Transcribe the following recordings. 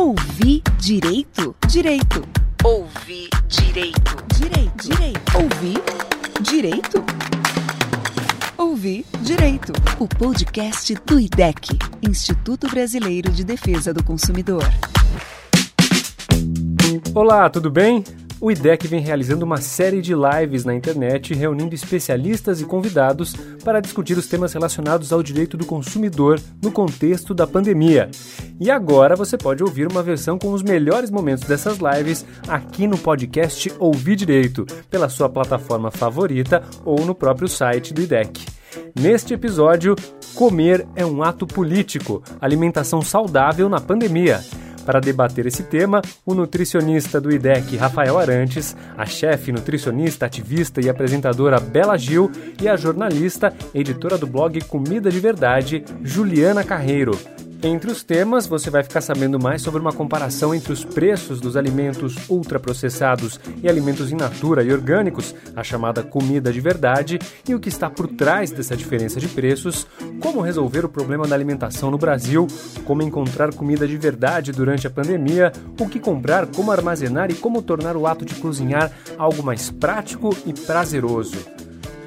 Ouvir direito? Direito. Ouvir direito. Direito. Direito. Ouvir direito? Ouvir direito. O podcast do IDEC, Instituto Brasileiro de Defesa do Consumidor. Olá, tudo bem? O IDEC vem realizando uma série de lives na internet reunindo especialistas e convidados para discutir os temas relacionados ao direito do consumidor no contexto da pandemia. E agora você pode ouvir uma versão com os melhores momentos dessas lives aqui no podcast Ouvir Direito, pela sua plataforma favorita ou no próprio site do IDEC. Neste episódio, comer é um ato político, alimentação saudável na pandemia. Para debater esse tema, o nutricionista do IDEC, Rafael Arantes, a chefe nutricionista, ativista e apresentadora Bela Gil e a jornalista, editora do blog Comida de Verdade, Juliana Carreiro. Entre os temas, você vai ficar sabendo mais sobre uma comparação entre os preços dos alimentos ultraprocessados e alimentos in natura e orgânicos, a chamada comida de verdade, e o que está por trás dessa diferença de preços, como resolver o problema da alimentação no Brasil, como encontrar comida de verdade durante a pandemia, o que comprar, como armazenar e como tornar o ato de cozinhar algo mais prático e prazeroso.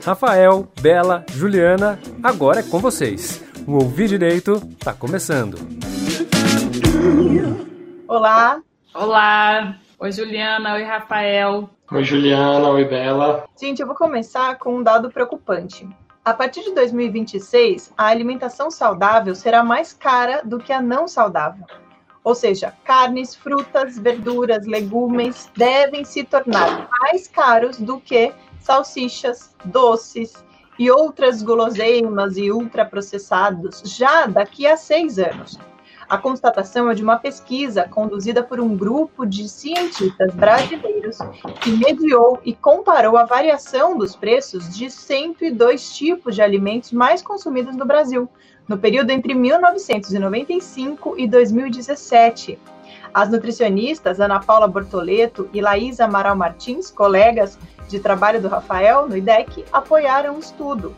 Rafael, Bela, Juliana, agora é com vocês. O Ouvir Direito está começando. Olá. Olá. Oi, Juliana. Oi, Rafael. Oi, Juliana. Oi, Bela. Gente, eu vou começar com um dado preocupante. A partir de 2026, a alimentação saudável será mais cara do que a não saudável. Ou seja, carnes, frutas, verduras, legumes devem se tornar mais caros do que salsichas, doces, e outras guloseimas e ultraprocessados já daqui a seis anos. A constatação é de uma pesquisa conduzida por um grupo de cientistas brasileiros que mediou e comparou a variação dos preços de 102 tipos de alimentos mais consumidos no Brasil, no período entre 1995 e 2017. As nutricionistas Ana Paula Bortoleto e Laís Amaral Martins, colegas de trabalho do Rafael no IDEC, apoiaram o estudo.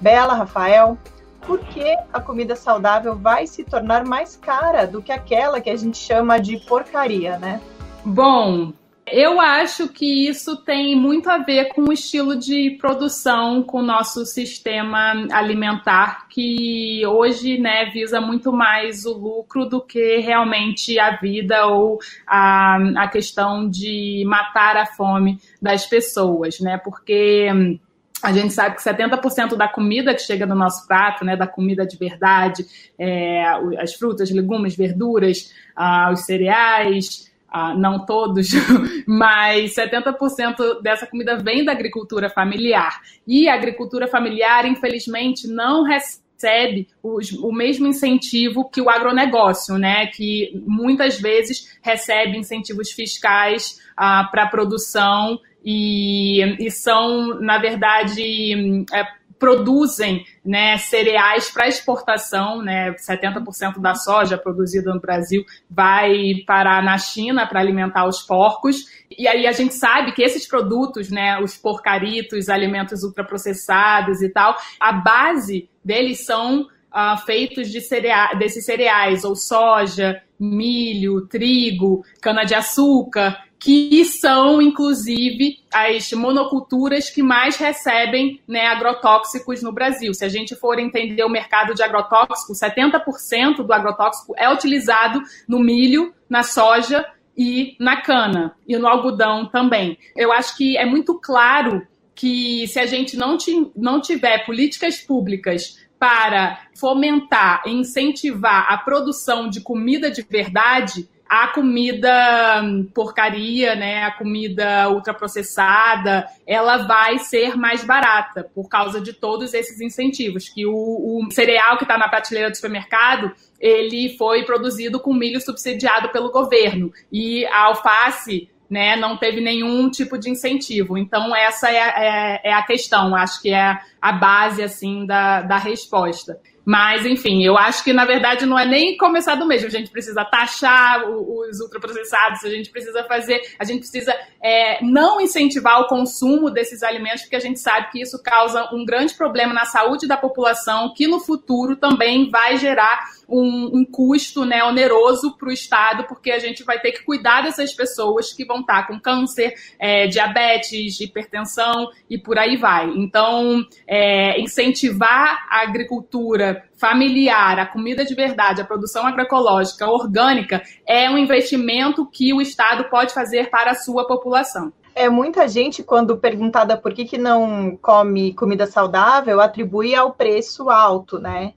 Bela, Rafael, por que a comida saudável vai se tornar mais cara do que aquela que a gente chama de porcaria, né? Bom, eu acho que isso tem muito a ver com o estilo de produção, com o nosso sistema alimentar, que hoje né, visa muito mais o lucro do que realmente a vida ou a, a questão de matar a fome das pessoas, né? Porque a gente sabe que 70% da comida que chega no nosso prato, né, da comida de verdade, é, as frutas, legumes, verduras, ah, os cereais, Uh, não todos, mas 70% dessa comida vem da agricultura familiar. E a agricultura familiar, infelizmente, não recebe os, o mesmo incentivo que o agronegócio, né? Que muitas vezes recebe incentivos fiscais uh, para a produção e, e, são, na verdade, é, produzem né, cereais para exportação, né, 70% da soja produzida no Brasil vai parar na China para alimentar os porcos. E aí a gente sabe que esses produtos, né, os porcaritos, alimentos ultraprocessados e tal, a base deles são uh, feitos de cereais, desses cereais, ou soja, milho, trigo, cana-de-açúcar, que são, inclusive, as monoculturas que mais recebem né, agrotóxicos no Brasil. Se a gente for entender o mercado de agrotóxicos, 70% do agrotóxico é utilizado no milho, na soja e na cana, e no algodão também. Eu acho que é muito claro que se a gente não, não tiver políticas públicas para fomentar e incentivar a produção de comida de verdade, a comida hum, porcaria, né, a comida ultraprocessada, ela vai ser mais barata por causa de todos esses incentivos. Que o, o cereal que está na prateleira do supermercado, ele foi produzido com milho subsidiado pelo governo. E a alface né, não teve nenhum tipo de incentivo. Então, essa é, é, é, a questão, acho que é a base assim da, da resposta. Mas, enfim, eu acho que na verdade não é nem começar do mesmo. A gente precisa taxar os ultraprocessados, a gente precisa fazer, a gente precisa é, não incentivar o consumo desses alimentos, porque a gente sabe que isso causa um grande problema na saúde da população, que no futuro também vai gerar um, um custo né, oneroso para o Estado, porque a gente vai ter que cuidar dessas pessoas que vão estar com câncer, é, diabetes, hipertensão e por aí vai. Então, é, incentivar a agricultura familiar, a comida de verdade, a produção agroecológica, orgânica, é um investimento que o Estado pode fazer para a sua população. É, muita gente, quando perguntada por que, que não come comida saudável, atribui ao preço alto, né?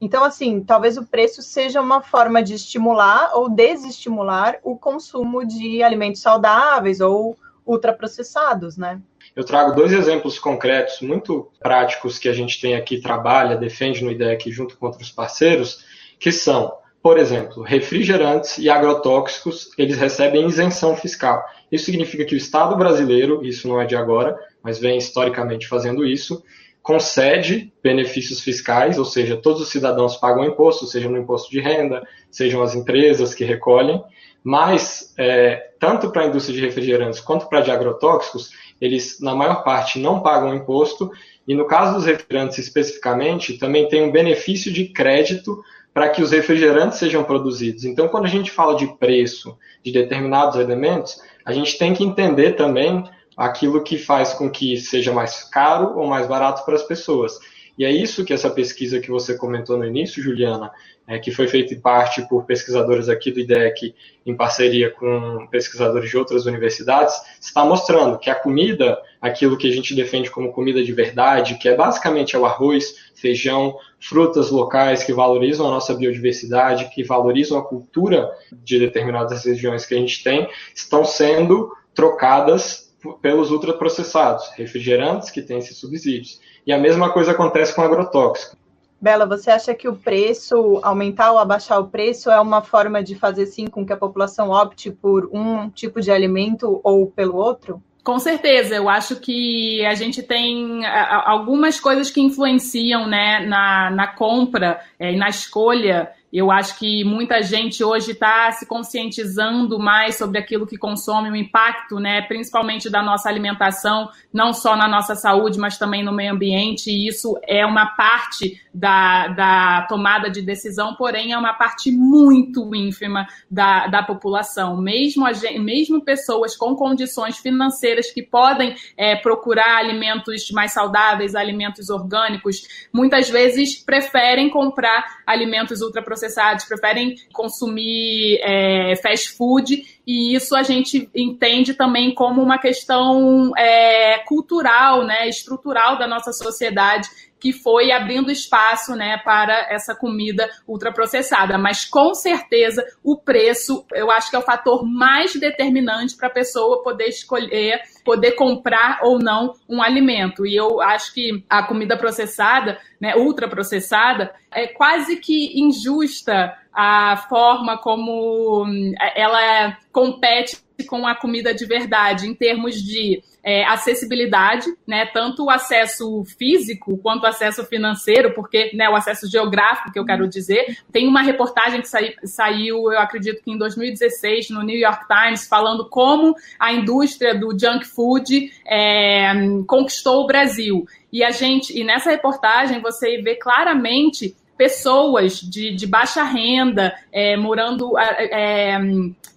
Então, assim, talvez o preço seja uma forma de estimular ou desestimular o consumo de alimentos saudáveis ou ultraprocessados, né? Eu trago dois exemplos concretos, muito práticos, que a gente tem aqui, trabalha, defende no IDEC junto com outros parceiros, que são, por exemplo, refrigerantes e agrotóxicos, eles recebem isenção fiscal. Isso significa que o Estado brasileiro, isso não é de agora, mas vem historicamente fazendo isso, concede benefícios fiscais, ou seja, todos os cidadãos pagam imposto, seja no imposto de renda, sejam as empresas que recolhem, mas é, tanto para a indústria de refrigerantes quanto para de agrotóxicos, eles na maior parte não pagam imposto, e no caso dos refrigerantes especificamente, também tem um benefício de crédito para que os refrigerantes sejam produzidos. Então, quando a gente fala de preço de determinados elementos, a gente tem que entender também aquilo que faz com que seja mais caro ou mais barato para as pessoas. E é isso que essa pesquisa que você comentou no início, Juliana, é, que foi feita em parte por pesquisadores aqui do IDEC, em parceria com pesquisadores de outras universidades, está mostrando que a comida, aquilo que a gente defende como comida de verdade, que é basicamente o arroz, feijão, frutas locais que valorizam a nossa biodiversidade, que valorizam a cultura de determinadas regiões que a gente tem, estão sendo trocadas pelos ultraprocessados, refrigerantes que têm esses subsídios. E a mesma coisa acontece com agrotóxico. Bela, você acha que o preço, aumentar ou abaixar o preço, é uma forma de fazer sim com que a população opte por um tipo de alimento ou pelo outro? Com certeza, eu acho que a gente tem algumas coisas que influenciam né, na, na compra é, e na escolha eu acho que muita gente hoje está se conscientizando mais sobre aquilo que consome, o impacto, né, principalmente da nossa alimentação, não só na nossa saúde, mas também no meio ambiente. E isso é uma parte da, da tomada de decisão, porém é uma parte muito ínfima da, da população. Mesmo, a gente, mesmo pessoas com condições financeiras que podem é, procurar alimentos mais saudáveis, alimentos orgânicos, muitas vezes preferem comprar alimentos ultraprocessados processados, preferem consumir é, fast food, e isso a gente entende também como uma questão é, cultural, né, estrutural da nossa sociedade, que foi abrindo espaço né, para essa comida ultraprocessada. Mas com certeza o preço, eu acho que é o fator mais determinante para a pessoa poder escolher, poder comprar ou não um alimento. E eu acho que a comida processada, né, ultraprocessada, é quase que injusta a forma como hum, ela compete com a comida de verdade em termos de é, acessibilidade, né, tanto o acesso físico quanto o acesso financeiro, porque né, o acesso geográfico, que eu quero dizer, tem uma reportagem que sai, saiu, eu acredito que em 2016, no New York Times, falando como a indústria do junk food é, conquistou o Brasil. E a gente, e nessa reportagem você vê claramente pessoas de, de baixa renda é, morando é, é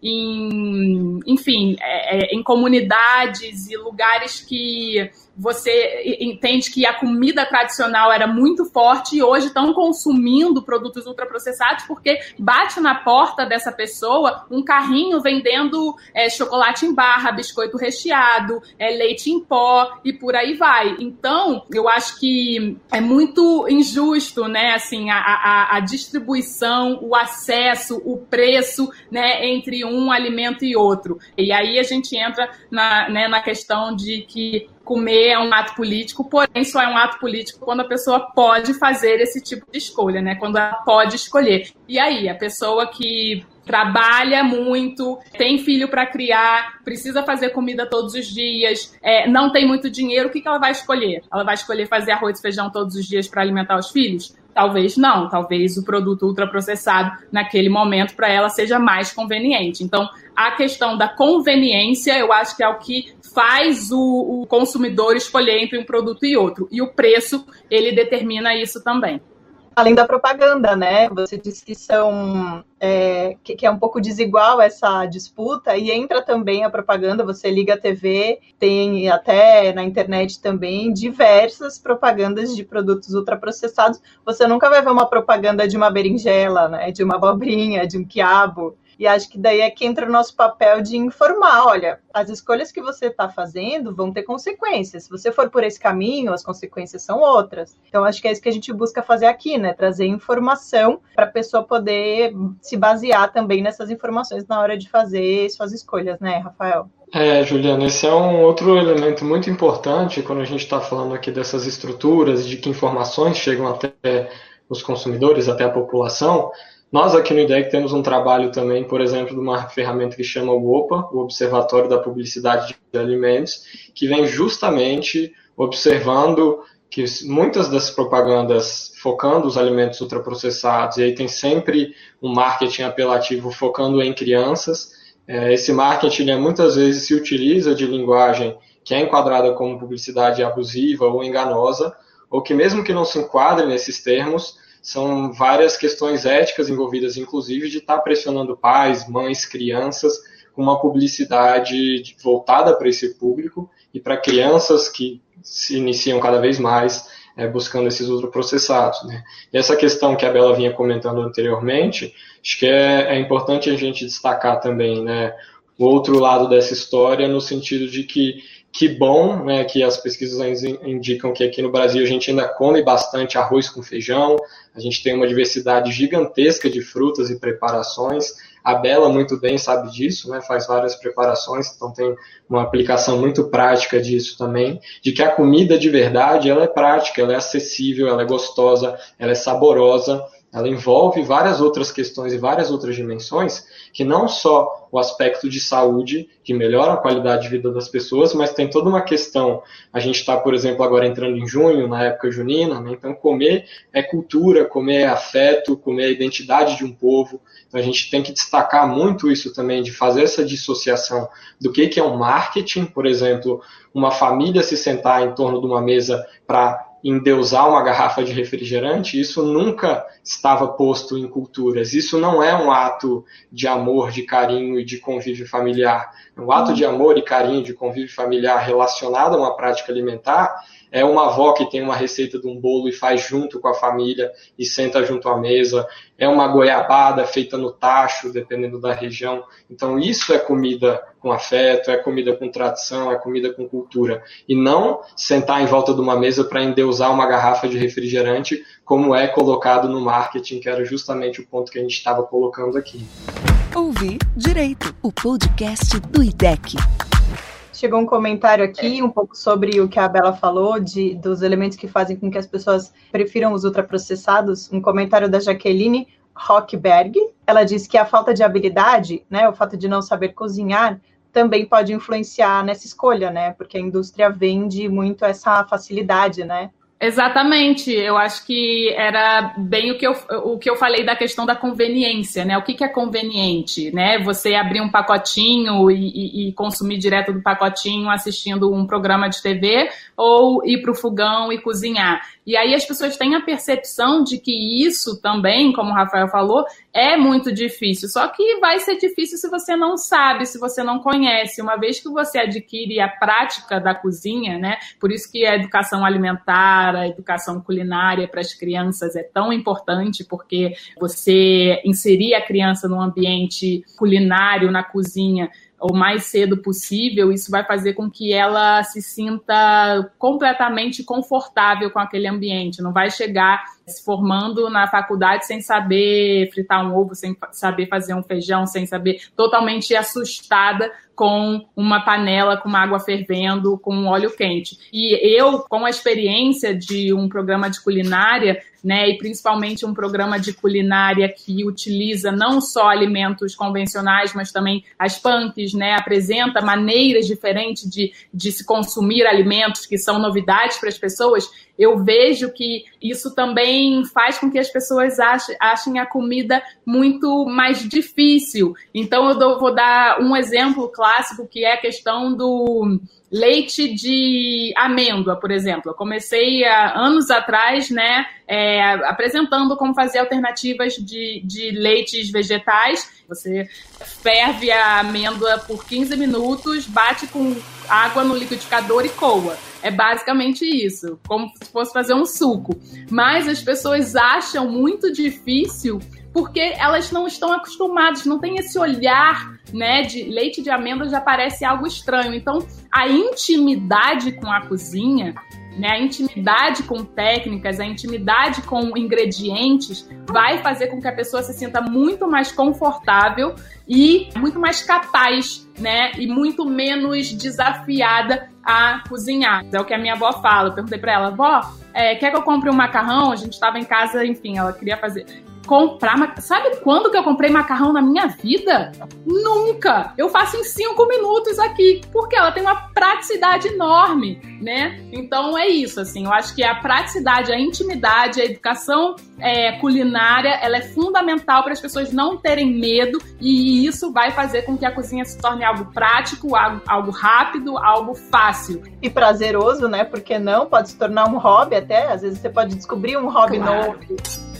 em, enfim, é, é, em comunidades e lugares que você entende que a comida tradicional era muito forte e hoje estão consumindo produtos ultraprocessados porque bate na porta dessa pessoa um carrinho vendendo é, chocolate em barra, biscoito recheado, é, leite em pó e por aí vai. Então, eu acho que é muito injusto, né, assim, a, a, a distribuição, o acesso, o preço, né, entre um alimento e outro. E aí a gente entra na, né, na questão de que comer é um ato político, porém só é um ato político quando a pessoa pode fazer esse tipo de escolha, né? Quando ela pode escolher. E aí, a pessoa que trabalha muito, tem filho para criar, precisa fazer comida todos os dias, é, não tem muito dinheiro, o que, que ela vai escolher? Ela vai escolher fazer arroz e feijão todos os dias para alimentar os filhos? Talvez não, talvez o produto ultraprocessado naquele momento para ela seja mais conveniente. Então, a questão da conveniência, eu acho que é o que faz o, o consumidor escolher entre um produto e outro. E o preço, ele determina isso também além da propaganda, né? Você disse que são é, que, que, é um pouco desigual essa disputa e entra também a propaganda. Você liga a TV, tem até na internet também diversas propagandas de produtos ultraprocessados. Você nunca vai ver uma propaganda de uma berinjela, né? De uma abobrinha, de um quiabo. E acho que daí é que entra o nosso papel de informar, olha, as escolhas que você está fazendo vão ter consequências. Se você for por esse caminho, as consequências são outras. Então, acho que é isso que a gente busca fazer aqui, né? Trazer informação para a pessoa poder se basear também nessas informações na hora de fazer suas escolhas, né, Rafael? É, Juliana, esse é um outro elemento muito importante quando a gente está falando aqui dessas estruturas, de que informações chegam até os consumidores, até a população. Nós aqui no IDEC temos um trabalho também, por exemplo, de uma ferramenta que chama o OPA, o Observatório da Publicidade de Alimentos, que vem justamente observando que muitas das propagandas focando os alimentos ultraprocessados, e aí tem sempre um marketing apelativo focando em crianças, é, esse marketing né, muitas vezes se utiliza de linguagem que é enquadrada como publicidade abusiva ou enganosa, ou que mesmo que não se enquadre nesses termos, são várias questões éticas envolvidas, inclusive de estar tá pressionando pais, mães, crianças com uma publicidade voltada para esse público e para crianças que se iniciam cada vez mais é, buscando esses ultraprocessados. Né? E essa questão que a Bela vinha comentando anteriormente, acho que é, é importante a gente destacar também né, o outro lado dessa história, no sentido de que que bom né, que as pesquisas indicam que aqui no Brasil a gente ainda come bastante arroz com feijão, a gente tem uma diversidade gigantesca de frutas e preparações. A Bela muito bem sabe disso, né, faz várias preparações, então tem uma aplicação muito prática disso também, de que a comida de verdade ela é prática, ela é acessível, ela é gostosa, ela é saborosa, ela envolve várias outras questões e várias outras dimensões, que não só o aspecto de saúde, que melhora a qualidade de vida das pessoas, mas tem toda uma questão. A gente está, por exemplo, agora entrando em junho, na época junina, né? então comer é cultura, comer é afeto, comer é identidade de um povo. Então a gente tem que destacar muito isso também, de fazer essa dissociação do que, que é um marketing, por exemplo, uma família se sentar em torno de uma mesa para endeusar uma garrafa de refrigerante, isso nunca estava posto em culturas. Isso não é um ato de amor, de carinho e de convívio familiar. Um ato de amor e carinho, de convívio familiar relacionado a uma prática alimentar é uma avó que tem uma receita de um bolo e faz junto com a família e senta junto à mesa, é uma goiabada feita no tacho, dependendo da região. Então, isso é comida com afeto, é comida com tradição, é comida com cultura. E não sentar em volta de uma mesa para endeusar uma garrafa de refrigerante, como é colocado no marketing, que era justamente o ponto que a gente estava colocando aqui. Ouvir Direito, o podcast do IDEC chegou um comentário aqui um pouco sobre o que a Bela falou, de, dos elementos que fazem com que as pessoas prefiram os ultraprocessados. Um comentário da Jaqueline Rockberg. Ela diz que a falta de habilidade, né, o fato de não saber cozinhar, também pode influenciar nessa escolha, né? Porque a indústria vende muito essa facilidade, né? Exatamente, eu acho que era bem o que eu, o que eu falei da questão da conveniência, né? O que, que é conveniente, né? Você abrir um pacotinho e, e, e consumir direto do pacotinho assistindo um programa de TV ou ir para o fogão e cozinhar. E aí as pessoas têm a percepção de que isso também, como o Rafael falou, é muito difícil. Só que vai ser difícil se você não sabe, se você não conhece. Uma vez que você adquire a prática da cozinha, né? Por isso que a educação alimentar, a educação culinária para as crianças é tão importante, porque você inserir a criança num ambiente culinário, na cozinha, o mais cedo possível, isso vai fazer com que ela se sinta completamente confortável com aquele ambiente. Não vai chegar se formando na faculdade sem saber fritar um ovo, sem saber fazer um feijão, sem saber, totalmente assustada com uma panela com água fervendo, com um óleo quente. E eu, com a experiência de um programa de culinária, né, e principalmente um programa de culinária que utiliza não só alimentos convencionais, mas também as punks, né, apresenta maneiras diferentes de, de se consumir alimentos que são novidades para as pessoas, eu vejo que isso também faz com que as pessoas achem, a comida muito mais difícil. Então, eu vou dar um exemplo clássico que é a questão do leite de amêndoa, por exemplo. Eu comecei há anos atrás, né, é, apresentando como fazer alternativas de, de leites vegetais. Você ferve a amêndoa por 15 minutos, bate com água no liquidificador e coa. É basicamente isso, como se fosse fazer um suco. Mas as pessoas acham muito difícil porque elas não estão acostumadas, não tem esse olhar, né, de leite de amêndoa já parece algo estranho. Então, a intimidade com a cozinha, né, a intimidade com técnicas, a intimidade com ingredientes vai fazer com que a pessoa se sinta muito mais confortável e muito mais capaz, né, e muito menos desafiada a cozinhar. É o que a minha avó fala. Eu perguntei para ela, avó, é, quer que eu compre um macarrão? A gente estava em casa, enfim, ela queria fazer comprar. Sabe quando que eu comprei macarrão na minha vida? Nunca! Eu faço em cinco minutos aqui, porque ela tem uma praticidade enorme, né? Então é isso, assim. Eu acho que a praticidade, a intimidade, a educação é, culinária, ela é fundamental para as pessoas não terem medo e isso vai fazer com que a cozinha se torne algo prático, algo, algo rápido, algo fácil. E prazeroso, né? Porque não pode se tornar um hobby até. Às vezes você pode descobrir um hobby claro. novo.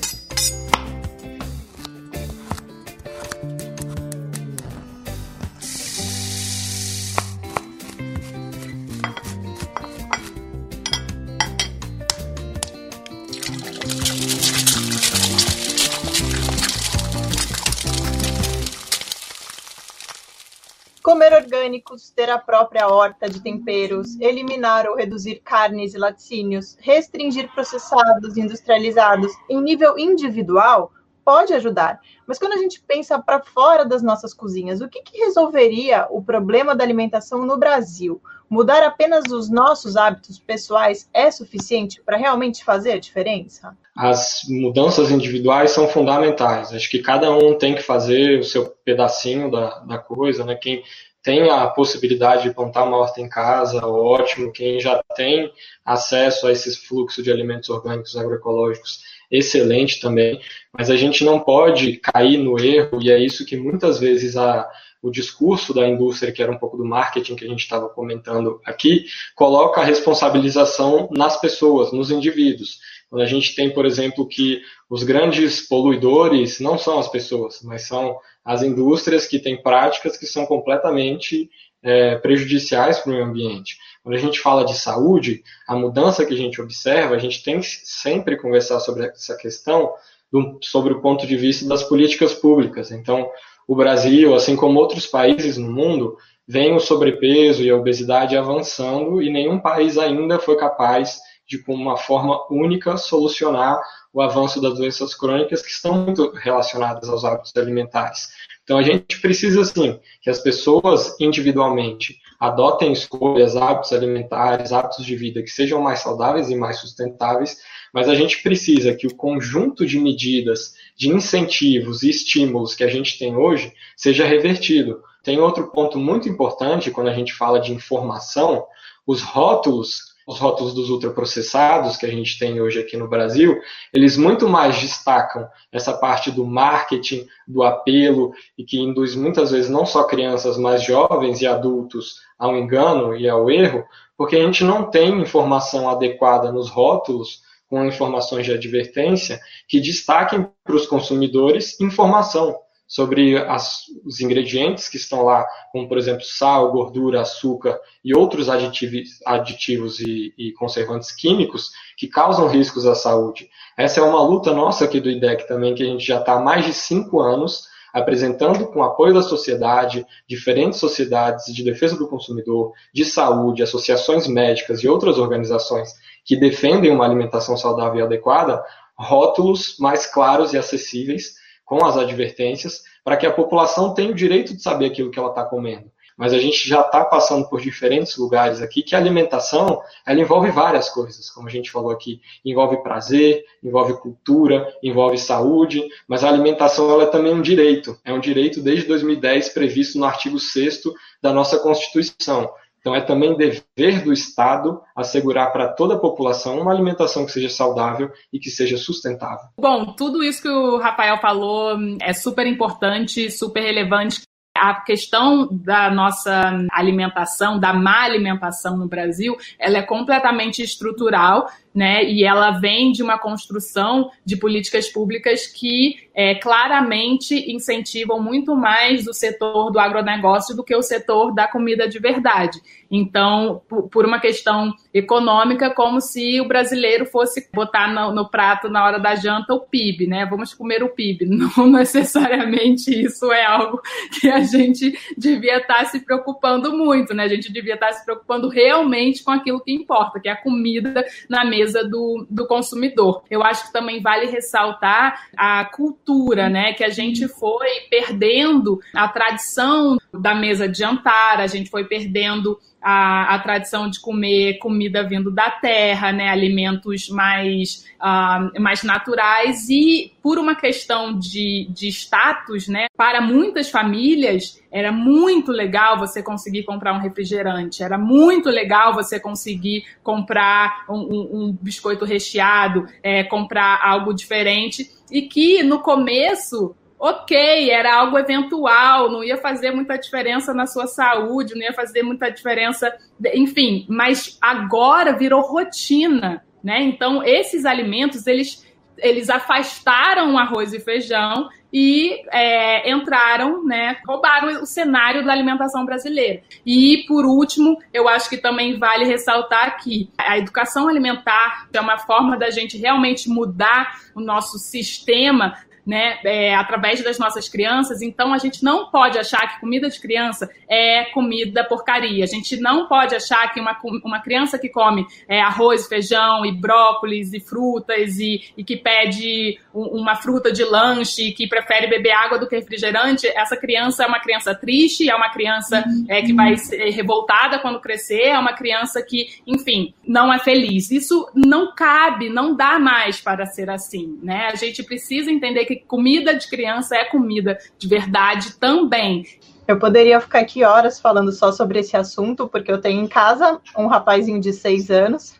Orgânicos, ter a própria horta de temperos, eliminar ou reduzir carnes e laticínios, restringir processados industrializados em nível individual pode ajudar. Mas quando a gente pensa para fora das nossas cozinhas, o que, que resolveria o problema da alimentação no Brasil? Mudar apenas os nossos hábitos pessoais é suficiente para realmente fazer a diferença? As mudanças individuais são fundamentais. Acho que cada um tem que fazer o seu pedacinho da, da coisa, né? Quem tem a possibilidade de plantar uma horta em casa, ótimo. Quem já tem acesso a esse fluxo de alimentos orgânicos agroecológicos, excelente também. Mas a gente não pode cair no erro, e é isso que muitas vezes a, o discurso da indústria, que era um pouco do marketing que a gente estava comentando aqui, coloca a responsabilização nas pessoas, nos indivíduos. Quando a gente tem, por exemplo, que os grandes poluidores não são as pessoas, mas são as indústrias que têm práticas que são completamente é, prejudiciais para o meio ambiente. Quando a gente fala de saúde, a mudança que a gente observa, a gente tem que sempre conversar sobre essa questão do, sobre o ponto de vista das políticas públicas. Então, o Brasil, assim como outros países no mundo, vem o sobrepeso e a obesidade avançando e nenhum país ainda foi capaz de, com uma forma única, solucionar o avanço das doenças crônicas que estão muito relacionadas aos hábitos alimentares. Então a gente precisa sim que as pessoas individualmente adotem escolhas, hábitos alimentares, hábitos de vida que sejam mais saudáveis e mais sustentáveis, mas a gente precisa que o conjunto de medidas, de incentivos e estímulos que a gente tem hoje seja revertido. Tem outro ponto muito importante quando a gente fala de informação, os rótulos os rótulos dos ultraprocessados que a gente tem hoje aqui no Brasil, eles muito mais destacam essa parte do marketing, do apelo, e que induz muitas vezes não só crianças, mas jovens e adultos ao engano e ao erro, porque a gente não tem informação adequada nos rótulos, com informações de advertência, que destaquem para os consumidores informação sobre as, os ingredientes que estão lá, como por exemplo sal, gordura, açúcar e outros aditivos, aditivos e, e, conservantes químicos que causam riscos à saúde. Essa é uma luta nossa aqui do IDEC também, que a gente já está há mais de cinco anos apresentando com apoio da sociedade, diferentes sociedades de defesa do consumidor, de saúde, associações médicas e outras organizações que defendem uma alimentação saudável e adequada, rótulos mais claros e acessíveis com as advertências, para que a população tenha o direito de saber aquilo que ela está comendo. Mas a gente já está passando por diferentes lugares aqui que a alimentação ela envolve várias coisas, como a gente falou aqui, envolve prazer, envolve cultura, envolve saúde, mas a alimentação ela é também um direito, é um direito desde 2010 previsto no artigo 6 da nossa Constituição. Então, é também dever do Estado assegurar para toda a população uma alimentação que seja saudável e que seja sustentável. Bom, tudo isso que o Rafael falou é super importante, super relevante a questão da nossa alimentação, da má alimentação no Brasil, ela é completamente estrutural né? E ela vem de uma construção de políticas públicas que é, claramente incentivam muito mais o setor do agronegócio do que o setor da comida de verdade. Então, por uma questão econômica, como se o brasileiro fosse botar no, no, prato na hora da janta o PIB, né? Vamos comer o PIB. Não necessariamente isso é algo que a gente devia estar se preocupando muito, né? A gente devia estar se preocupando realmente com aquilo que importa, que é a comida na mesa mesa do, do consumidor. Eu acho que também vale ressaltar a cultura, né? Que a gente foi perdendo a tradição da mesa de jantar, a gente foi perdendo a, a, tradição de comer comida vindo da terra, né, alimentos mais, uh, mais naturais e por uma questão de, de status, né, para muitas famílias era muito legal você conseguir comprar um refrigerante, era muito legal você conseguir comprar um, um, um biscoito recheado, é, comprar algo diferente. E que no começo ok, era algo eventual, não ia fazer muita diferença na sua saúde, não ia fazer muita diferença, enfim, mas agora virou rotina, né? Então, esses alimentos, eles, eles afastaram o arroz e feijão e é, entraram, né, roubaram o cenário da alimentação brasileira. E, por último, eu acho que também vale ressaltar que a educação alimentar é uma forma da gente realmente mudar o nosso sistema né, é, através das nossas crianças. Então, a gente não pode achar que comida de criança é comida porcaria. A gente não pode achar que uma, uma criança que come é, arroz, feijão e brócolis e frutas e, e que pede uma fruta de lanche, que prefere beber água do que refrigerante, essa criança é uma criança triste, é uma criança é, que vai ser revoltada quando crescer, é uma criança que, enfim, não é feliz. Isso não cabe, não dá mais para ser assim, né? A gente precisa entender que comida de criança é comida de verdade também. Eu poderia ficar aqui horas falando só sobre esse assunto, porque eu tenho em casa um rapazinho de seis anos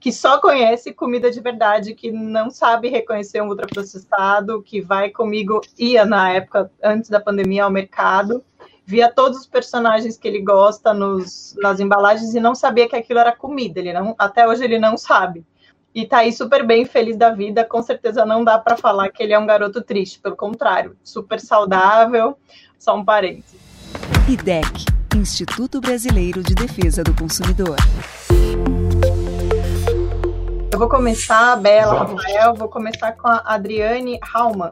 que só conhece comida de verdade, que não sabe reconhecer um ultraprocessado, que vai comigo, ia na época, antes da pandemia, ao mercado, via todos os personagens que ele gosta nos, nas embalagens e não sabia que aquilo era comida. Ele não, até hoje ele não sabe e tá aí super bem, feliz da vida. Com certeza não dá para falar que ele é um garoto triste, pelo contrário, super saudável. Só um parênteses. IDEC, Instituto Brasileiro de Defesa do Consumidor. Eu vou começar, Bela, Rafael, vou começar com a Adriane Hauman.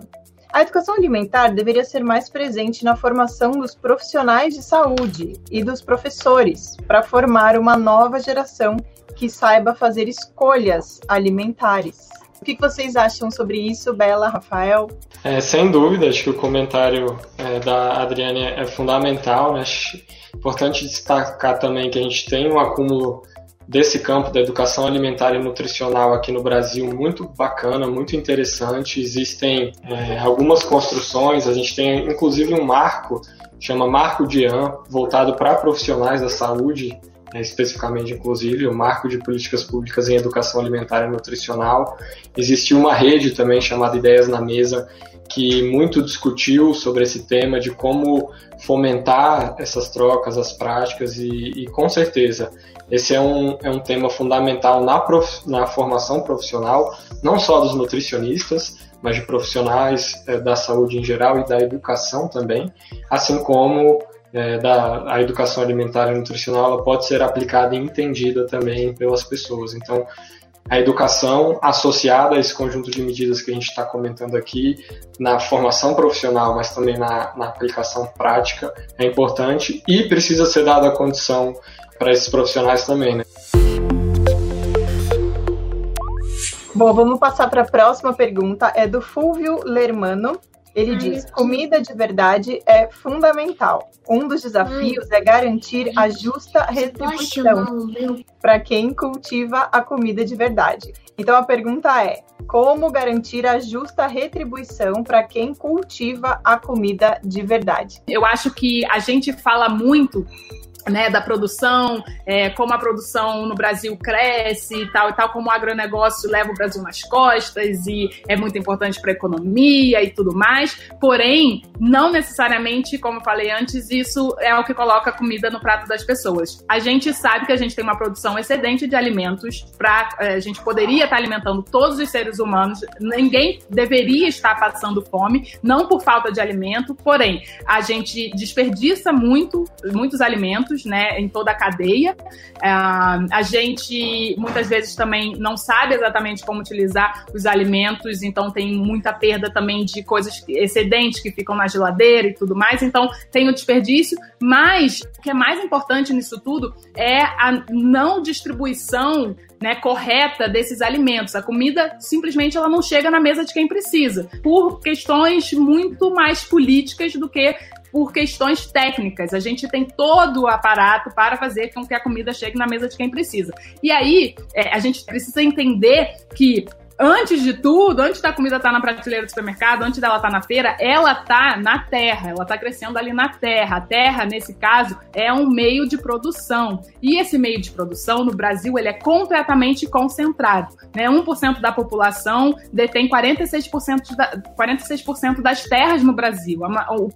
A educação alimentar deveria ser mais presente na formação dos profissionais de saúde e dos professores, para formar uma nova geração que saiba fazer escolhas alimentares. O que vocês acham sobre isso, Bela, Rafael? É, sem dúvida, acho que o comentário é, da Adriane é fundamental. Né? Acho importante destacar também que a gente tem um acúmulo desse campo da educação alimentar e nutricional aqui no Brasil muito bacana, muito interessante. Existem é, algumas construções, a gente tem inclusive um marco, chama Marco Dian, voltado para profissionais da saúde, né, especificamente, inclusive, o Marco de Políticas Públicas em Educação Alimentar e Nutricional. Existiu uma rede também chamada Ideias na Mesa, que muito discutiu sobre esse tema de como fomentar essas trocas, as práticas, e, e com certeza esse é um, é um tema fundamental na, prof, na formação profissional, não só dos nutricionistas, mas de profissionais é, da saúde em geral e da educação também, assim como é, da a educação alimentar e nutricional ela pode ser aplicada e entendida também pelas pessoas. Então, a educação associada a esse conjunto de medidas que a gente está comentando aqui, na formação profissional, mas também na, na aplicação prática, é importante e precisa ser dada a condição para esses profissionais também, né? Bom, vamos passar para a próxima pergunta. É do Fulvio Lermano. Ele diz: comida de verdade é fundamental. Um dos desafios é garantir a justa retribuição para quem cultiva a comida de verdade. Então a pergunta é: como garantir a justa retribuição para quem cultiva a comida de verdade? Eu acho que a gente fala muito né, da produção, é, como a produção no Brasil cresce e tal, e tal, como o agronegócio leva o Brasil nas costas e é muito importante para a economia e tudo mais. Porém, não necessariamente, como eu falei antes, isso é o que coloca comida no prato das pessoas. A gente sabe que a gente tem uma produção excedente de alimentos para é, a gente poderia estar alimentando todos os seres humanos. Ninguém deveria estar passando fome, não por falta de alimento, porém a gente desperdiça muito, muitos alimentos né, em toda a cadeia. Uh, a gente muitas vezes também não sabe exatamente como utilizar os alimentos, então tem muita perda também de coisas excedentes que ficam na geladeira e tudo mais. Então tem o desperdício, mas o que é mais importante nisso tudo é a não distribuição né, correta desses alimentos. A comida simplesmente ela não chega na mesa de quem precisa, por questões muito mais políticas do que por questões técnicas. A gente tem todo o aparato para fazer com que a comida chegue na mesa de quem precisa. E aí, é, a gente precisa entender que antes de tudo, antes da comida estar tá na prateleira do supermercado, antes dela estar tá na feira, ela está na terra, ela está crescendo ali na terra. A terra, nesse caso, é um meio de produção. E esse meio de produção, no Brasil, ele é completamente concentrado. Né? 1% da população detém 46%, da, 46 das terras no Brasil.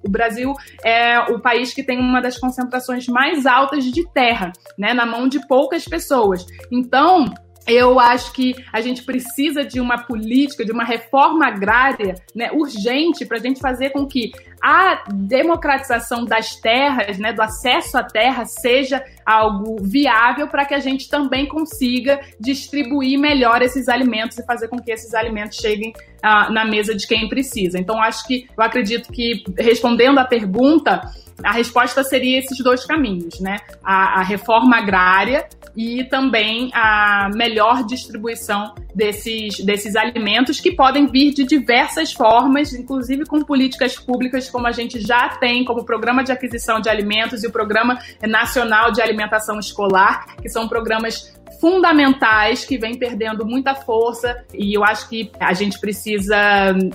O Brasil é o país que tem uma das concentrações mais altas de terra, né? na mão de poucas pessoas. Então, eu acho que a gente precisa de uma política, de uma reforma agrária né, urgente para a gente fazer com que a democratização das terras, né, do acesso à terra, seja algo viável para que a gente também consiga distribuir melhor esses alimentos e fazer com que esses alimentos cheguem ah, na mesa de quem precisa. Então, acho que eu acredito que respondendo à pergunta, a resposta seria esses dois caminhos, né? A, a, reforma agrária e também a melhor distribuição desses, desses alimentos que podem vir de diversas formas, inclusive com políticas públicas como a gente já tem, como o Programa de Aquisição de Alimentos e o Programa Nacional de Alimentação Escolar, que são programas fundamentais que vêm perdendo muita força e eu acho que a gente precisa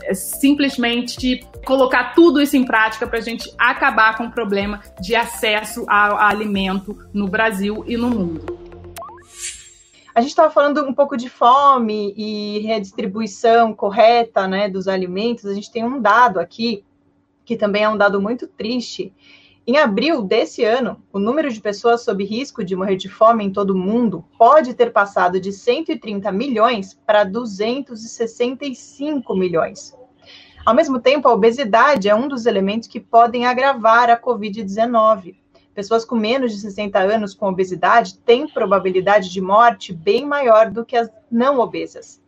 eh, simplesmente colocar tudo isso em prática para a gente acabar com o problema de acesso ao alimento no Brasil e no mundo. A gente estava falando um pouco de fome e redistribuição correta né, dos alimentos. A gente tem um dado aqui, que também é um dado muito triste, em abril desse ano, o número de pessoas sob risco de morrer de fome em todo o mundo pode ter passado de 130 milhões para 265 milhões. Ao mesmo tempo, a obesidade é um dos elementos que podem agravar a Covid-19. Pessoas com menos de 60 anos com obesidade têm probabilidade de morte bem maior do que as não obesas.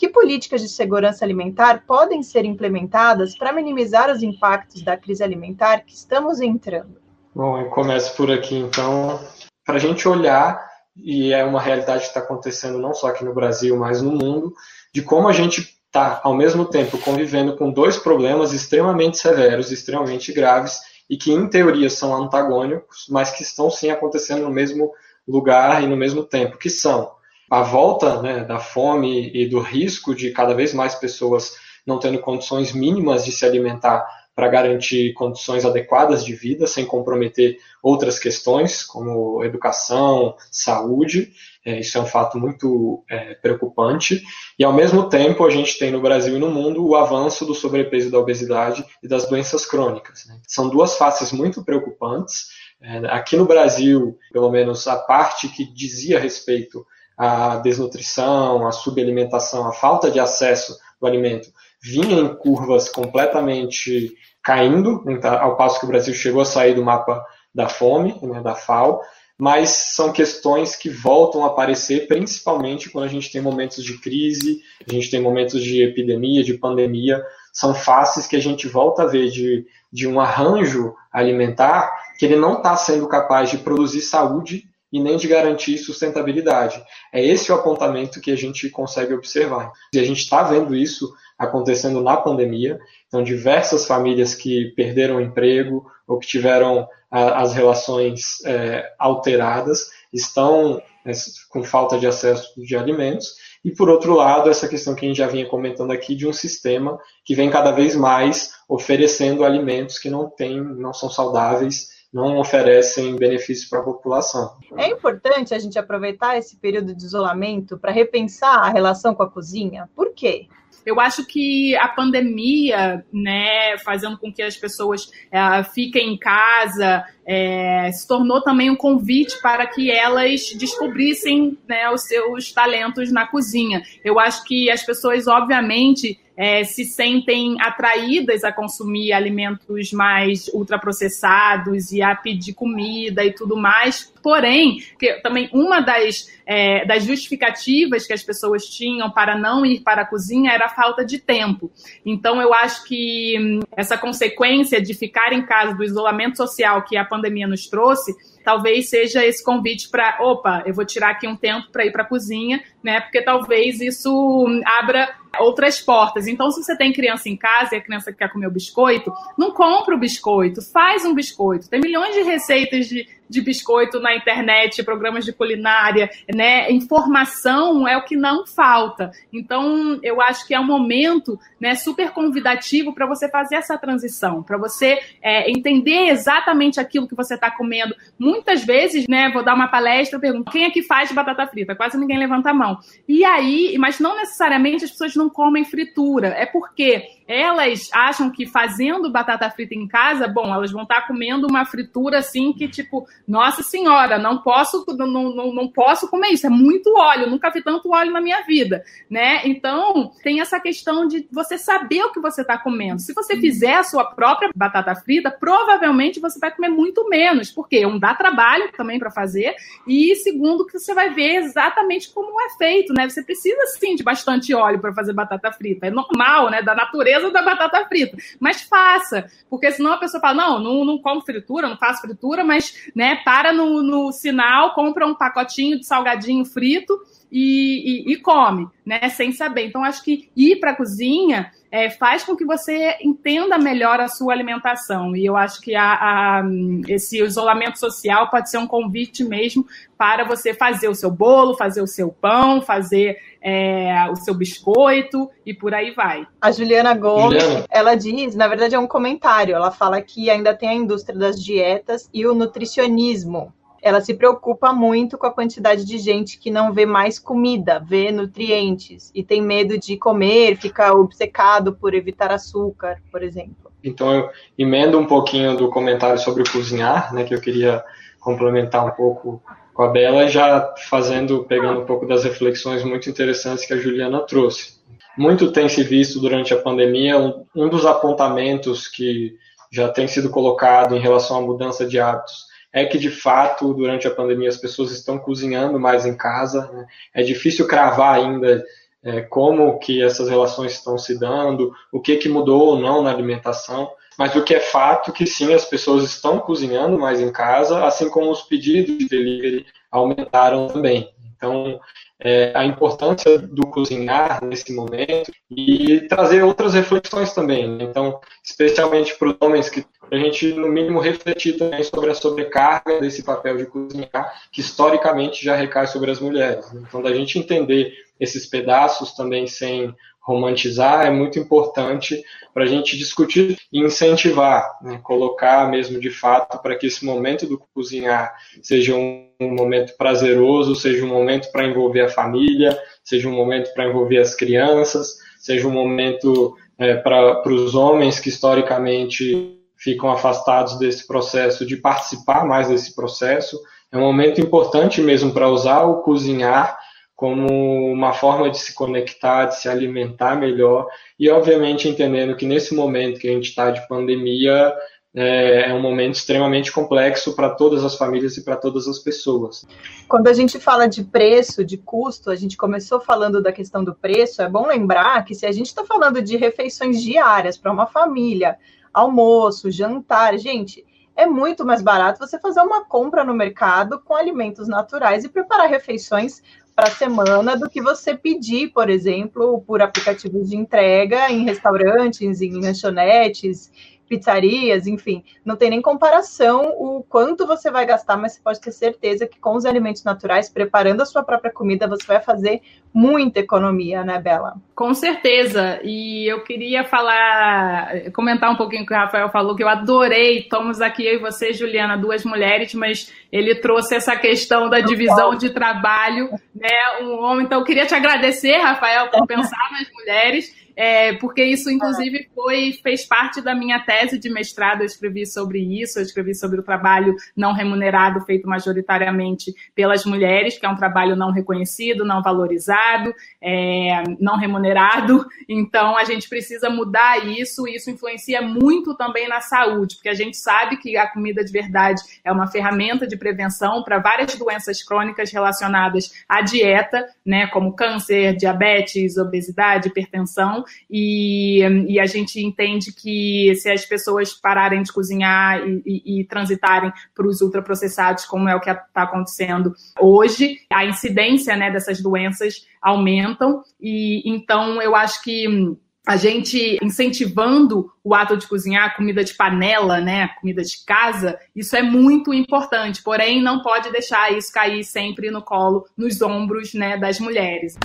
Que políticas de segurança alimentar podem ser implementadas para minimizar os impactos da crise alimentar que estamos entrando? Bom, eu começo por aqui, então, para a gente olhar, e é uma realidade que está acontecendo não só aqui no Brasil, mas no mundo, de como a gente está, ao mesmo tempo, convivendo com dois problemas extremamente severos, extremamente graves, e que, em teoria, são antagônicos, mas que estão sim acontecendo no mesmo lugar e no mesmo tempo, que são a volta né, da fome e do risco de cada vez mais pessoas não tendo condições mínimas de se alimentar para garantir condições adequadas de vida, sem comprometer outras questões, como educação, saúde. É, isso é um fato muito é, preocupante. E, ao mesmo tempo, a gente tem no Brasil e no mundo o avanço do sobrepeso da obesidade e das doenças crônicas. Né? São duas faces muito preocupantes. É, aqui no Brasil, pelo menos a parte que dizia respeito a desnutrição, a subalimentação, a falta de acesso do alimento vinha em curvas completamente caindo, então, ao passo que o Brasil chegou a sair do mapa da fome, né, da FAO, mas são questões que voltam a aparecer principalmente quando a gente tem momentos de crise, a gente tem momentos de epidemia, de pandemia, são faces que a gente volta a ver de, de um arranjo alimentar que ele não está sendo capaz de produzir saúde e nem de garantir sustentabilidade. É esse o apontamento que a gente consegue observar. E a gente está vendo isso acontecendo na pandemia. Então, diversas famílias que perderam emprego ou que tiveram a, as relações é, alteradas estão é, com falta de acesso de alimentos. e por outro lado, essa questão que a gente já vinha comentando aqui de um sistema que vem cada vez mais oferecendo alimentos que não têm, não são saudáveis, não oferecem benefícios para a população. É importante a gente aproveitar esse período de isolamento para repensar a relação com a cozinha. Por quê? Eu acho que a pandemia, né, fazendo com que as pessoas é, fiquem em casa, é, se tornou também um convite para que elas descobrissem né, os seus talentos na cozinha. Eu acho que as pessoas, obviamente, é, se sentem atraídas a consumir alimentos mais ultraprocessados e a pedir comida e tudo mais. Porém, também uma das, é, das justificativas que as pessoas tinham para não ir para a cozinha era a falta de tempo. Então, eu acho que hum, essa consequência de ficar em casa, do isolamento social que a pandemia nos trouxe, talvez seja esse convite para, opa, eu vou tirar aqui um tempo para ir para a cozinha, né? Porque talvez isso abra outras portas. Então, se você tem criança em casa e a criança quer comer o biscoito, não compra o biscoito, faz um biscoito. Tem milhões de receitas de, de biscoito na internet, programas de culinária, né? Informação é o que não falta. Então, eu acho que é um momento né, super convidativo para você fazer essa transição, para você é, entender exatamente aquilo que você está comendo. Muitas vezes, né, vou dar uma palestra, pergunto, quem é que faz batata frita? Quase ninguém levanta a mão. E aí, mas não necessariamente as pessoas não comem fritura. É porque elas acham que fazendo batata frita em casa, bom, elas vão estar comendo uma fritura assim que, tipo, nossa senhora, não posso, não, não, não posso comer isso, é muito óleo, nunca vi tanto óleo na minha vida, né? Então, tem essa questão de você saber o que você está comendo. Se você fizer a sua própria batata frita, provavelmente você vai comer muito menos, porque um dá trabalho também para fazer, e segundo que você vai ver exatamente como é feito, né? Você precisa sim de bastante óleo para fazer batata frita. É normal, né? Da natureza da batata frita. Mas faça, porque senão a pessoa fala: não, não, não como fritura, não faço fritura, mas né, para no, no sinal, compra um pacotinho de salgadinho frito e, e, e come, né? Sem saber. Então, acho que ir para a cozinha é, faz com que você entenda melhor a sua alimentação. E eu acho que a, a, esse isolamento social pode ser um convite mesmo para você fazer o seu bolo, fazer o seu pão, fazer é, o seu biscoito e por aí vai. A Juliana Gomes, Juliana. ela diz, na verdade é um comentário, ela fala que ainda tem a indústria das dietas e o nutricionismo ela se preocupa muito com a quantidade de gente que não vê mais comida, vê nutrientes e tem medo de comer, fica obcecado por evitar açúcar, por exemplo. Então eu emendo um pouquinho do comentário sobre o cozinhar, né, que eu queria complementar um pouco com a Bela, já fazendo, pegando um pouco das reflexões muito interessantes que a Juliana trouxe. Muito tem se visto durante a pandemia, um, um dos apontamentos que já tem sido colocado em relação à mudança de hábitos é que de fato durante a pandemia as pessoas estão cozinhando mais em casa. Né? É difícil cravar ainda é, como que essas relações estão se dando, o que que mudou ou não na alimentação. Mas o que é fato que sim, as pessoas estão cozinhando mais em casa, assim como os pedidos de delivery aumentaram também. Então, é, a importância do cozinhar nesse momento e trazer outras reflexões também. Né? Então, especialmente para os homens, que a gente, no mínimo, refletir também sobre a sobrecarga desse papel de cozinhar, que historicamente já recai sobre as mulheres. Né? Então, da gente entender esses pedaços também sem romantizar é muito importante para a gente discutir e incentivar, né? colocar mesmo de fato para que esse momento do cozinhar seja um, momento prazeroso, seja um momento para envolver a família, seja um momento para envolver as crianças, seja um momento é, para os homens que historicamente ficam afastados desse processo de participar mais desse processo. É um momento importante mesmo para usar o cozinhar como uma forma de se conectar, de se alimentar melhor e, obviamente, entendendo que nesse momento que a gente está de pandemia é, é, um momento extremamente complexo para todas as famílias e para todas as pessoas. Quando a gente fala de preço, de custo, a gente começou falando da questão do preço. É bom lembrar que se a gente está falando de refeições diárias para uma família, almoço, jantar, gente, é muito mais barato você fazer uma compra no mercado com alimentos naturais e preparar refeições para a semana do que você pedir, por exemplo, por aplicativos de entrega em restaurantes, em lanchonetes, pizzarias, enfim, não tem nem comparação o quanto você vai gastar, mas você pode ter certeza que com os alimentos naturais, preparando a sua própria comida, você vai fazer muita economia, né, Bela? Com certeza. E eu queria falar, comentar um pouquinho o que o Rafael falou, que eu adorei. Estamos aqui, eu e você, Juliana, duas mulheres, mas ele trouxe essa questão da divisão de trabalho, né? Um homem. Então, eu queria te agradecer, Rafael, por pensar nas mulheres é, porque isso, inclusive, foi, fez parte da minha tese de mestrado. Eu escrevi sobre isso, eu escrevi sobre o trabalho não remunerado feito majoritariamente pelas mulheres, que é um trabalho não reconhecido, não valorizado, é, não remunerado. Então, a gente precisa mudar isso, e isso influencia muito também na saúde, porque a gente sabe que a comida de verdade é uma ferramenta de prevenção para várias doenças crônicas relacionadas à dieta, né, como câncer, diabetes, obesidade, hipertensão e, e a gente entende que se as pessoas pararem de cozinhar e, e, e transitarem para os ultraprocessados, como é o que está acontecendo hoje, a incidência né, dessas doenças aumentam. E então eu acho que a gente incentivando o ato de cozinhar, comida de panela, né, comida de casa, isso é muito importante. Porém, não pode deixar isso cair sempre no colo, nos ombros, né, das mulheres.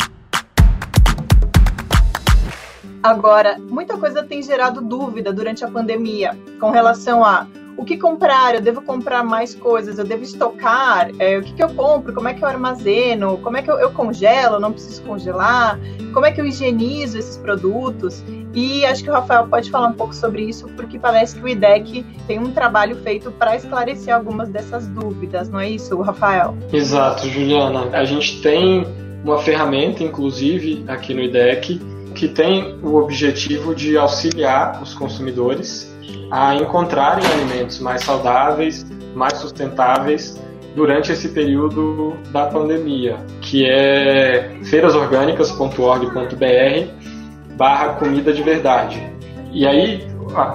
Agora, muita coisa tem gerado dúvida durante a pandemia com relação a o que comprar, eu devo comprar mais coisas, eu devo estocar, é, o que, que, eu compro, como é que eu armazeno, como é que eu, eu congelo, não preciso congelar, como é que eu higienizo esses produtos. E acho que o Rafael pode falar um pouco sobre isso, porque parece que o IDEC tem um trabalho feito para esclarecer algumas dessas dúvidas, não é isso, Rafael? Exato, Juliana. A gente tem uma ferramenta, inclusive, aqui no IDEC, que tem o objetivo de auxiliar os consumidores a encontrarem alimentos mais saudáveis, mais sustentáveis durante esse período da pandemia, que é feirasorgânicas.org.br barra comida de verdade. E aí,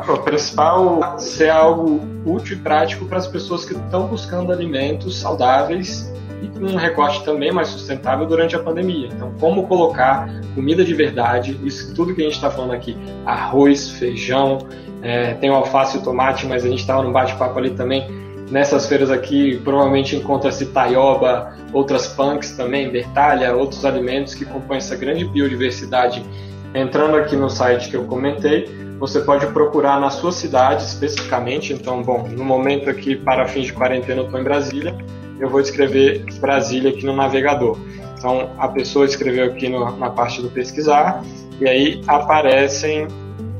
o principal é algo útil e prático para as pessoas que estão buscando alimentos saudáveis e com um recorte também mais sustentável durante a pandemia. Então, como colocar comida de verdade, isso tudo que a gente está falando aqui, arroz, feijão, é, tem o alface e o tomate, mas a gente estava num bate-papo ali também. Nessas feiras aqui, provavelmente encontra-se taioba, outras punks também, bertalha, outros alimentos que compõem essa grande biodiversidade. Entrando aqui no site que eu comentei, você pode procurar na sua cidade especificamente. Então, bom, no momento aqui, para fins de quarentena, eu estou em Brasília eu vou escrever Brasília aqui no navegador. Então, a pessoa escreveu aqui no, na parte do pesquisar, e aí aparecem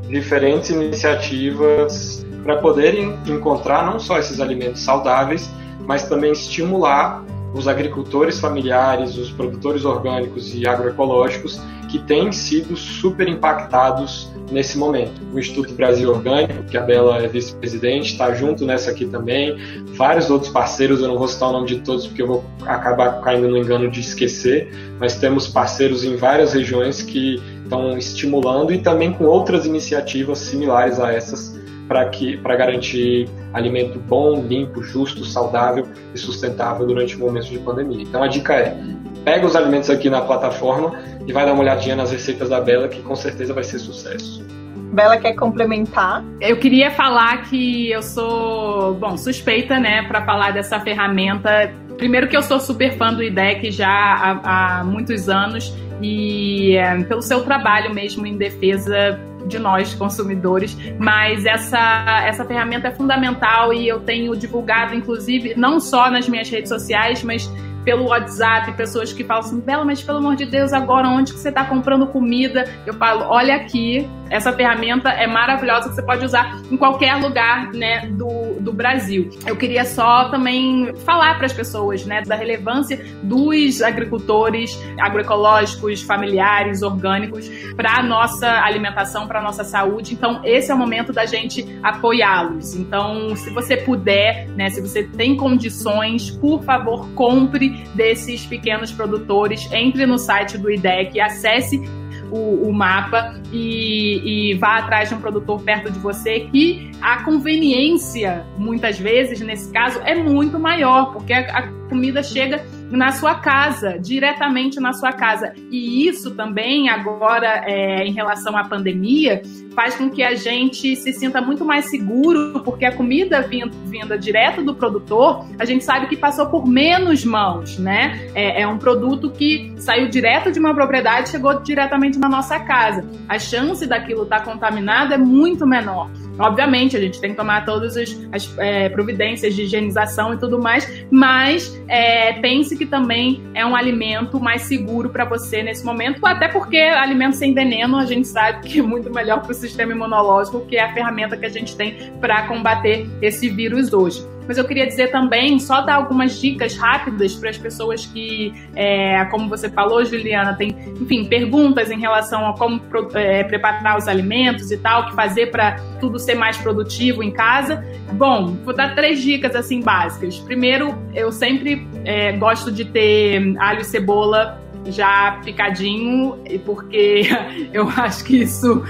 diferentes iniciativas para poderem encontrar não só esses alimentos saudáveis, mas também estimular os agricultores familiares, os produtores orgânicos e agroecológicos que têm sido super impactados nesse momento. O Instituto Brasil Orgânico, que a Bela é vice-presidente, está junto nessa aqui também. Vários outros parceiros, eu não vou citar o nome de todos porque eu vou acabar caindo no engano de esquecer, mas temos parceiros em várias regiões que estão estimulando e também com outras iniciativas similares a essas para garantir alimento bom, limpo, justo, saudável e sustentável durante o momento de pandemia. Então a dica é: pega os alimentos aqui na plataforma e vai dar uma olhadinha nas receitas da Bela, que com certeza vai ser sucesso. Bela quer complementar? Eu queria falar que eu sou, bom, suspeita, né, para falar dessa ferramenta. Primeiro que eu sou super fã do IDEC já há, há muitos anos e é, pelo seu trabalho mesmo em defesa de nós consumidores, mas essa essa ferramenta é fundamental e eu tenho divulgado inclusive não só nas minhas redes sociais, mas pelo WhatsApp, pessoas que falam assim, Bela, mas pelo amor de Deus, agora onde que você está comprando comida? Eu falo, olha aqui, essa ferramenta é maravilhosa que você pode usar em qualquer lugar né, do, do Brasil. Eu queria só também falar para as pessoas né, da relevância dos agricultores agroecológicos, familiares, orgânicos para a nossa alimentação, para a nossa saúde. Então, esse é o momento da gente apoiá-los. Então, se você puder, né, se você tem condições, por favor, compre desses pequenos produtores, entre no site do IDEC, acesse o, o, mapa e, e, vá atrás de um produtor perto de você que a conveniência, muitas vezes, nesse caso, é muito maior, porque a, a comida chega na sua casa, diretamente na sua casa. E isso também, agora, é, em relação à pandemia, faz com que a gente se sinta muito mais seguro, porque a comida vinda, vinda direto do produtor, a gente sabe que passou por menos mãos, né? É, é um produto que saiu direto de uma propriedade chegou diretamente na nossa casa. A chance daquilo estar tá contaminado é muito menor. Obviamente, a gente tem que tomar todas as, as é, providências de higienização e tudo mais, mas é, pense que também é um alimento mais seguro para você nesse momento, até porque alimento sem veneno a gente sabe que é muito melhor para o sistema imunológico, que é a ferramenta que a gente tem para combater esse vírus hoje mas eu queria dizer também, só dar algumas dicas rápidas para as pessoas que, é, como você falou, Juliana, tem, enfim, perguntas em relação a como é, preparar os alimentos e tal, o que fazer para tudo ser mais produtivo em casa. Bom, vou dar três dicas assim básicas. Primeiro, eu sempre é, gosto de ter alho e cebola já picadinho, porque eu acho que isso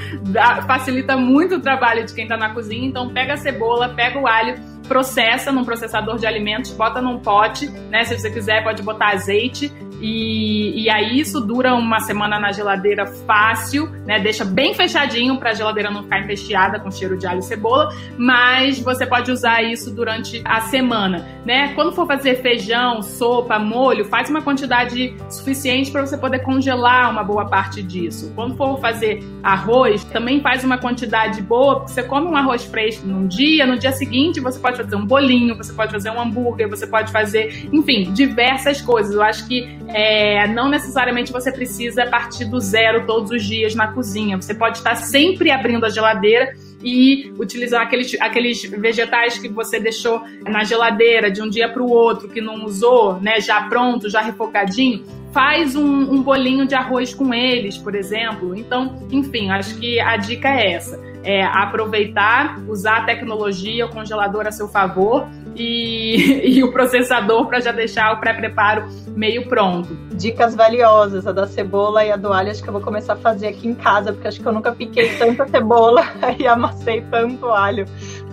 facilita muito o trabalho de quem está na cozinha. Então, pega a cebola, pega o alho processa num processador de alimentos, bota num pote, né? Se você quiser, pode botar azeite e, e aí isso dura uma semana na geladeira fácil, né? Deixa bem fechadinho para a geladeira não ficar empesteada com cheiro de alho e cebola, mas você pode usar isso durante a semana, né? Quando for fazer feijão, sopa, molho, faz uma quantidade suficiente para você poder congelar uma boa parte disso. Quando for fazer arroz, também faz uma quantidade boa, porque você come um arroz fresco num dia, no dia seguinte você pode fazer um bolinho, você pode fazer um hambúrguer, você pode fazer, enfim, diversas coisas. Eu acho que é, não necessariamente você precisa partir do zero todos os dias na cozinha. Você pode estar sempre abrindo a geladeira e utilizar aqueles, aqueles vegetais que você deixou na geladeira de um dia para o outro, que não usou, né, já pronto, já refogadinho, faz um, um bolinho de arroz com eles, por exemplo. Então, enfim, acho que a dica é essa é, aproveitar, usar a tecnologia, o congelador a seu favor e, e o processador para já deixar o pré-preparo meio pronto. Dicas valiosas, a da cebola e a do alho, acho que eu vou começar a fazer aqui em casa, porque acho que eu nunca piquei tanta cebola e amassei tanto alho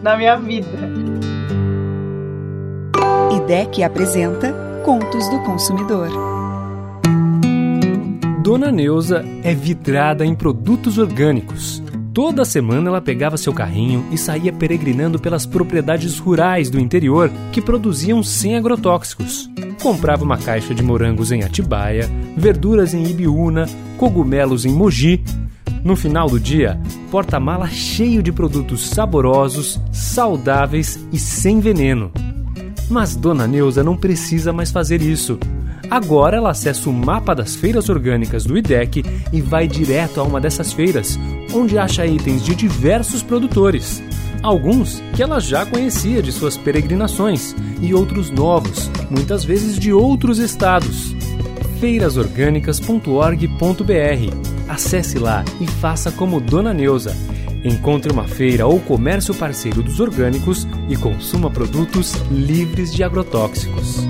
na minha vida. IDEC apresenta Contos do Consumidor. Dona Neuza é vidrada em produtos orgânicos Toda semana ela pegava seu carrinho e saía peregrinando pelas propriedades rurais do interior que produziam sem agrotóxicos. Comprava uma caixa de morangos em Atibaia, verduras em Ibiúna, cogumelos em Mogi. No final do dia, porta-mala cheio de produtos saborosos, saudáveis e sem veneno. Mas Dona Neuza não precisa mais fazer isso. Agora ela acessa o mapa das feiras orgânicas do IDEC e vai direto a uma dessas feiras, onde acha itens de diversos produtores. Alguns que ela já conhecia de suas peregrinações e outros novos, muitas vezes de outros estados. feirasorgânicas.org.br. Acesse lá e faça como Dona Neuza. Encontre uma feira ou comércio parceiro dos orgânicos e consuma produtos livres de agrotóxicos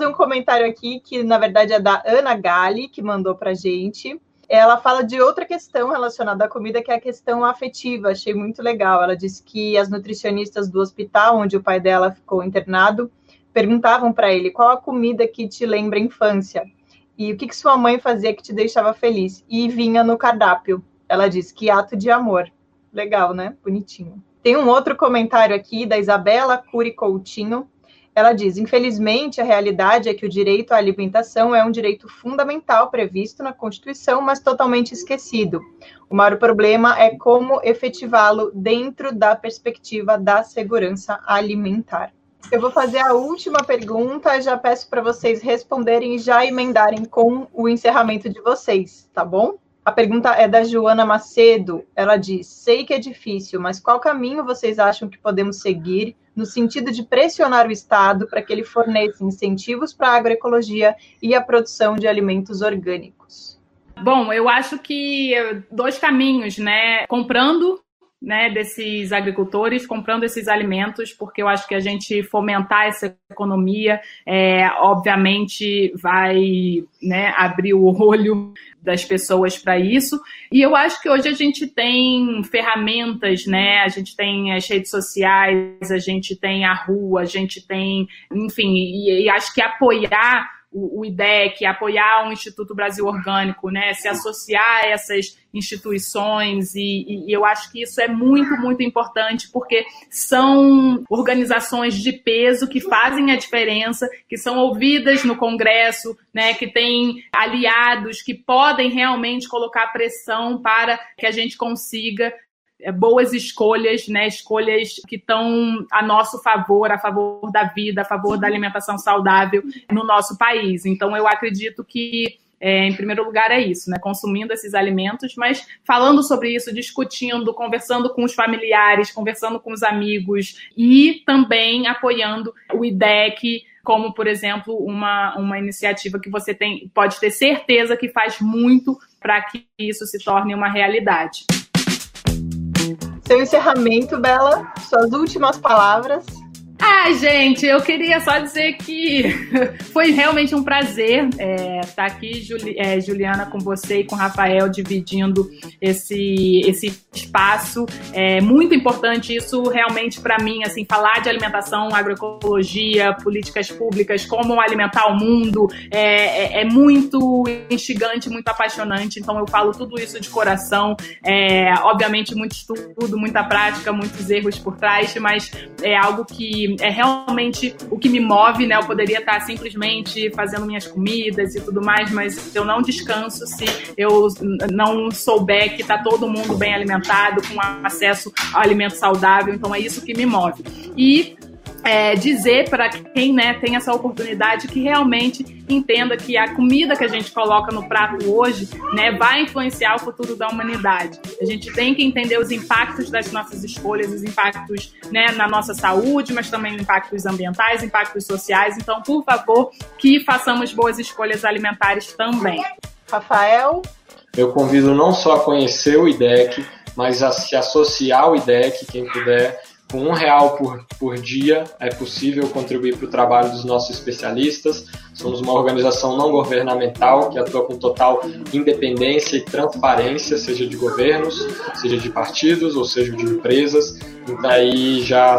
fazer um comentário aqui que, na verdade, é da Ana Gali, que mandou para gente. Ela fala de outra questão relacionada à comida, que é a questão afetiva. Achei muito legal. Ela disse que as nutricionistas do hospital, onde o pai dela ficou internado, perguntavam para ele qual a comida que te lembra a infância e o que, que sua mãe fazia que te deixava feliz. E vinha no cardápio. Ela disse que ato de amor. Legal, né? Bonitinho. Tem um outro comentário aqui da Isabela Curi Coutinho. Ela diz: infelizmente, a realidade é que o direito à alimentação é um direito fundamental previsto na Constituição, mas totalmente esquecido. O maior problema é como efetivá-lo dentro da perspectiva da segurança alimentar. Eu vou fazer a última pergunta, já peço para vocês responderem e já emendarem com o encerramento de vocês, tá bom? A pergunta é da Joana Macedo. Ela diz: Sei que é difícil, mas qual caminho vocês acham que podemos seguir no sentido de pressionar o Estado para que ele forneça incentivos para a agroecologia e a produção de alimentos orgânicos? Bom, eu acho que dois caminhos, né? Comprando né, desses agricultores comprando esses alimentos, porque eu acho que a gente fomentar essa economia, é, obviamente, vai né, abrir o olho das pessoas para isso. E eu acho que hoje a gente tem ferramentas, né? A gente tem as redes sociais, a gente tem a rua, a gente tem, enfim, e, e acho que apoiar o, o IDEC, apoiar o Instituto Brasil Orgânico, né, se associar a essas instituições. E, e, eu acho que isso é muito, muito importante porque são organizações de peso que fazem a diferença, que são ouvidas no Congresso, né, que têm aliados que podem realmente colocar pressão para que a gente consiga boas escolhas, né? Escolhas que estão a nosso favor, a favor da vida, a favor da alimentação saudável no nosso país. Então, eu acredito que é, em primeiro lugar, é isso, né? Consumindo esses alimentos, mas falando sobre isso, discutindo, conversando com os familiares, conversando com os amigos e também apoiando o IDEC, como, por exemplo, uma, uma iniciativa que você tem, pode ter certeza que faz muito para que isso se torne uma realidade. Seu encerramento, Bela, suas últimas palavras. Ah, gente, eu queria só dizer que foi realmente um prazer estar é, tá aqui, Juli, é, Juliana, com você e com o Rafael, dividindo esse, esse espaço. É muito importante isso realmente para mim, assim, falar de alimentação, agroecologia, políticas públicas, como alimentar o mundo, é, é, é muito instigante, muito apaixonante. Então eu falo tudo isso de coração. É, obviamente, muito estudo, muita prática, muitos erros por trás, mas é algo que é realmente o que me move, né? Eu poderia estar simplesmente fazendo minhas comidas e tudo mais, mas eu não descanso se eu não souber que está todo mundo bem alimentado, com acesso ao alimento saudável. Então é isso que me move. E é, dizer para quem né, tem essa oportunidade que realmente entenda que a comida que a gente coloca no prato hoje né, vai influenciar o futuro da humanidade. A gente tem que entender os impactos das nossas escolhas, os impactos né, na nossa saúde, mas também impactos ambientais, impactos sociais. Então, por favor, que façamos boas escolhas alimentares também. Rafael? Eu convido não só a conhecer o IDEC, mas a se associar ao IDEC, quem puder com um real por, por dia é possível contribuir para o trabalho dos nossos especialistas. Somos uma organização não governamental que atua com total independência e transparência, seja de governos, seja de partidos ou seja de empresas. E daí já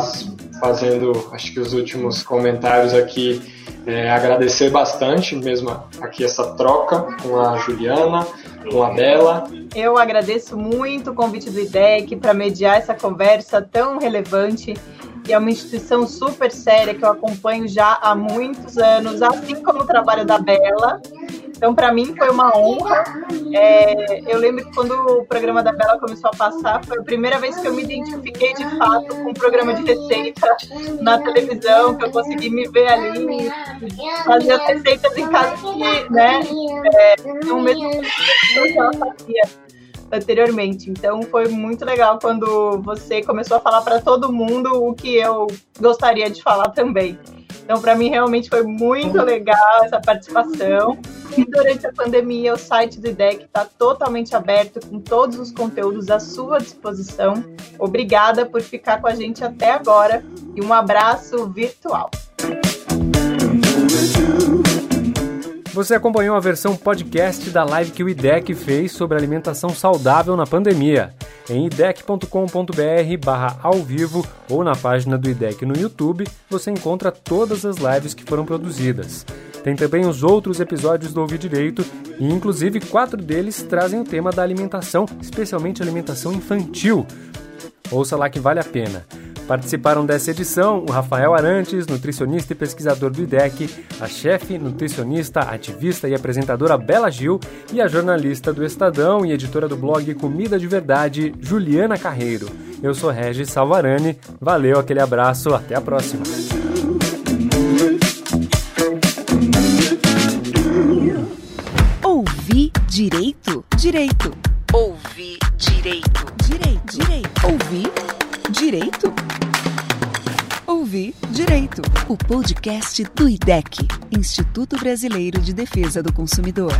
fazendo, acho que os últimos comentários aqui, é, agradecer bastante mesmo aqui essa troca com a Juliana, com a Bela. Eu agradeço muito o convite do IDEC para mediar essa conversa tão relevante. E é uma instituição super séria que eu acompanho já há muitos anos, assim como o trabalho da Bela. Então, para mim, foi uma honra. É, eu lembro que quando o programa da Bela começou a passar, foi a primeira vez que eu me identifiquei de fato com um programa de receita na televisão, que eu consegui me ver ali, fazer as receitas em casa que, né, é, no mesmo que ela fazia anteriormente. Então foi muito legal quando você começou a falar para todo mundo o que eu gostaria de falar também. Então, para mim, realmente foi muito legal essa participação. E durante a pandemia, o site do IDEC está totalmente aberto, com todos os conteúdos à sua disposição. Obrigada por ficar com a gente até agora e um abraço virtual. Você acompanhou a versão podcast da live que o IDEC fez sobre alimentação saudável na pandemia. Em idec.com.br barra ao vivo ou na página do IDEC no YouTube, você encontra todas as lives que foram produzidas. Tem também os outros episódios do Ouvir Direito, e inclusive quatro deles trazem o tema da alimentação, especialmente alimentação infantil. Ouça lá que vale a pena. Participaram dessa edição o Rafael Arantes, nutricionista e pesquisador do IDEC, a chefe, nutricionista, ativista e apresentadora Bela Gil e a jornalista do Estadão e editora do blog Comida de Verdade, Juliana Carreiro. Eu sou Regis Salvarani, valeu, aquele abraço, até a próxima. Direito? Direito. Ouvir direito. Direito. Direito. Ouvir direito? Ouvir Direito, o podcast do IDEC, Instituto Brasileiro de Defesa do Consumidor.